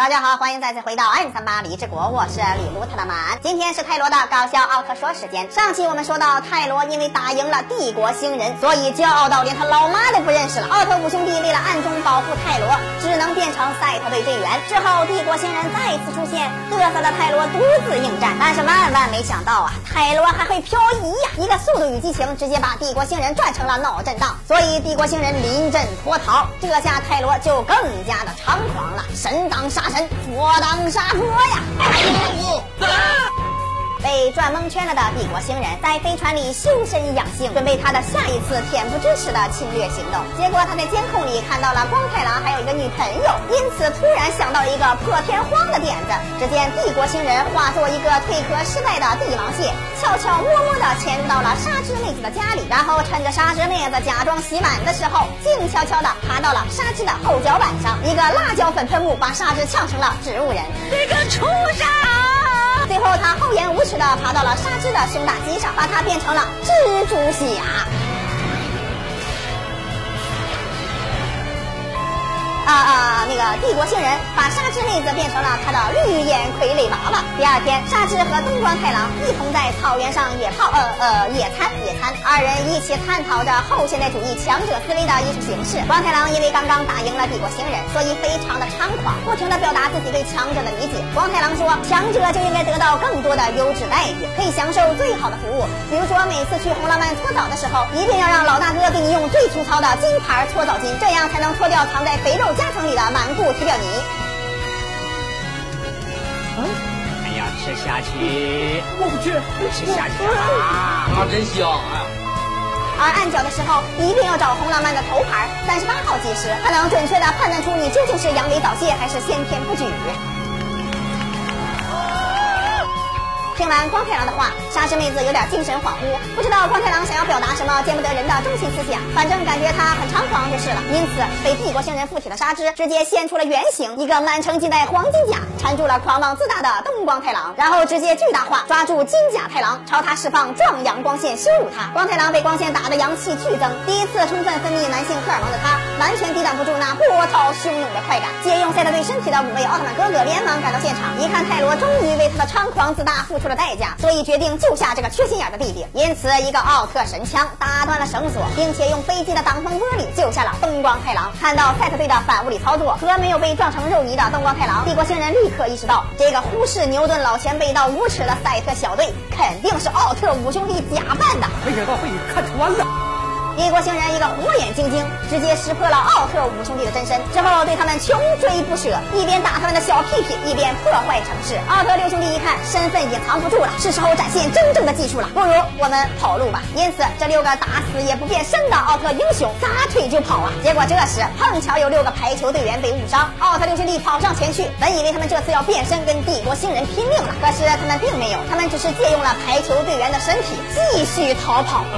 大家好，欢迎再次回到 M 三八李志国，我是李卢特的满。今天是泰罗的搞笑奥特说时间。上期我们说到，泰罗因为打赢了帝国星人，所以骄傲到连他老妈都不认识了。奥特五兄弟为了暗中保护泰罗，只能变成赛特队队员。之后，帝国星人再次出现，嘚瑟的泰罗独自应战。但是万万没想到啊，泰罗还会漂移呀！一个速度与激情，直接把帝国星人转成了脑震荡。所以帝国星人临阵脱逃，这下泰罗就更加的猖狂了，神挡杀。我当杀佛呀！被转蒙圈了的帝国星人，在飞船里修身养性，准备他的下一次恬不知耻的侵略行动。结果他在监控里看到了光太郎还有一个女朋友，因此突然想到一个破天荒的点子。只见帝国星人化作一个蜕壳失败的帝王蟹，悄悄摸摸的潜入到了沙织妹子的家里，然后趁着沙织妹子假装洗碗的时候，静悄悄的爬到了沙织的后脚板上，一个辣椒粉喷雾把沙织呛成了植物人。这个畜生！最后，他厚颜不耻的爬到了沙织的胸大肌上，把它变成了蜘蛛侠。啊啊！那个帝国星人把沙织妹子变成了他的绿眼傀儡娃娃。第二天，沙织和东光太郎一同在草原上野炮，呃呃，野餐野餐。二人一起探讨着后现代主义强者思维的艺术形式。光太郎因为刚刚打赢了帝国星人，所以非常的猖狂，不停的表达自己对强者的理解。光太郎说，强者就应该得到更多的优质待遇，可以享受最好的服务。比如说，每次去红浪漫搓澡的时候，一定要让老大哥给你用最粗糙的金牌搓澡巾，这样才能搓掉藏在肥肉。夹层里的满固踢掉你。哎呀，吃下去！我不去，吃下去啊！啊，真香！哎。而按脚的时候，一定要找红浪漫的头牌三十八号技师，他能准确的判断出你究竟是阳痿早泄还是先天不举。听完光太郎的话，沙织妹子有点精神恍惚，不知道光太郎想要表达什么见不得人的中心思想，反正感觉他很猖狂就是了。因此，被帝国星人附体的沙织直接现出了原形，一个满城尽带黄金甲，缠住了狂妄自大的东光太郎，然后直接巨大化抓住金甲太郎，朝他释放壮阳光线羞辱他。光太郎被光线打得阳气剧增，第一次充分分泌男性荷尔蒙的他，完全抵挡不住那波涛汹涌的快感。借用赛特对身体的五位奥特曼哥哥连忙赶到现场，一看泰罗终于为他的猖狂自大付出。的代价，所以决定救下这个缺心眼的弟弟。因此，一个奥特神枪打断了绳索，并且用飞机的挡风玻璃救下了东光太郎。看到赛特队的反物理操作和没有被撞成肉泥的东光太郎，帝国星人立刻意识到，这个忽视牛顿老前辈到无耻的赛特小队，肯定是奥特五兄弟假扮的。没想到被你看穿了。帝国星人一个火眼金睛，直接识破了奥特五兄弟的真身，之后对他们穷追不舍，一边打他们的小屁屁，一边破坏城市。奥特六兄弟一看身份隐藏不住了，是时候展现真正的技术了，不如我们跑路吧。因此，这六个打死也不变身的奥特英雄撒腿就跑啊！结果这时碰巧有六个排球队员被误伤，奥特六兄弟跑上前去，本以为他们这次要变身跟帝国星人拼命了，可是他们并没有，他们只是借用了排球队员的身体继续逃跑。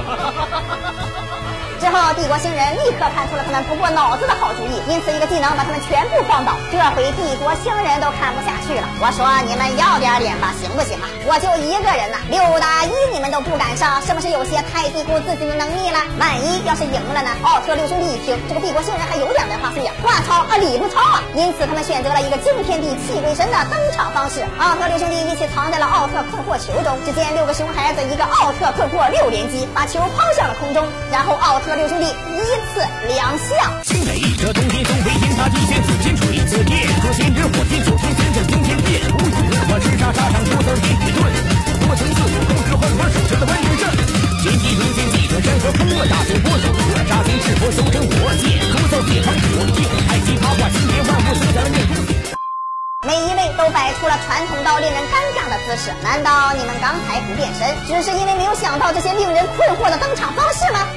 之后，帝国星人立刻看出了他们不过脑子的好主意，因此一个技能把他们全部晃倒。这回帝国星人都看不下去了，我说你们要点脸吧，行不行啊？我就一个人呐，六打一你们都不敢上，是不是有些太低估自己的能力了？万一要是赢了呢？奥特六兄弟一听，这个帝国星人还有点文化素养，话糙啊理不糙啊，因此他们选择了一个惊天地泣鬼神的登场方式。奥特六兄弟一起藏在了奥特困惑球中，只见六个熊孩子一个奥特困惑六连击，把球抛向了空中，然后奥特。六兄弟依次亮相。惊雷，这冬天中北天塌地陷紫金锤，紫电若仙人火天九天天震惊天变。无语，我叱咤沙场九色天地盾，多情自古共治幻化手下的万人阵。天地如剑，地转山河破，大剑波动，杀天赤火修真火剑，出走铁堂火剑，太极八卦，今天万物生下了面孔。每一位都摆出了传统到令人尴尬的姿势，难道你们刚才不变身，只是因为没有想到这些令人困惑的登场方式吗？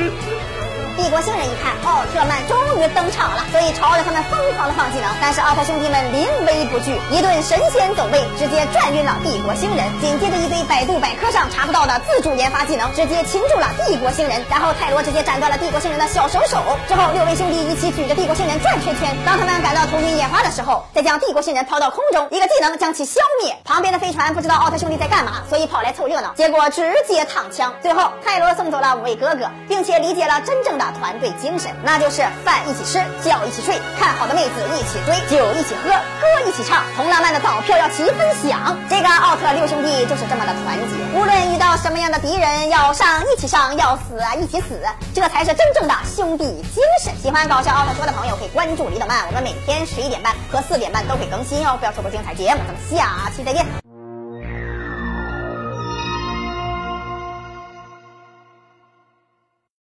business. 帝国星人一看奥特曼终于登场了，所以朝着他们疯狂的放技能。但是奥特兄弟们临危不惧，一顿神仙走位，直接转晕了帝国星人。紧接着一堆百度百科上查不到的自主研发技能，直接擒住了帝国星人。然后泰罗直接斩断了帝国星人的小手手。之后六位兄弟一起举着帝国星人转圈圈。当他们感到头晕眼花的时候，再将帝国星人抛到空中，一个技能将其消灭。旁边的飞船不知道奥特兄弟在干嘛，所以跑来凑热闹，结果直接躺枪。最后泰罗送走了五位哥哥，并且理解了真正的。团队精神，那就是饭一起吃，觉一起睡，看好的妹子一起追，酒一起喝，歌一起唱，红浪漫的早票要齐分享。这个奥特六兄弟就是这么的团结，无论遇到什么样的敌人，要上一起上，要死啊一起死，这才是真正的兄弟精神。喜欢搞笑奥特说的朋友可以关注李德曼，我们每天十一点半和四点半都会更新哦，不要错过精彩节目。咱们下期再见。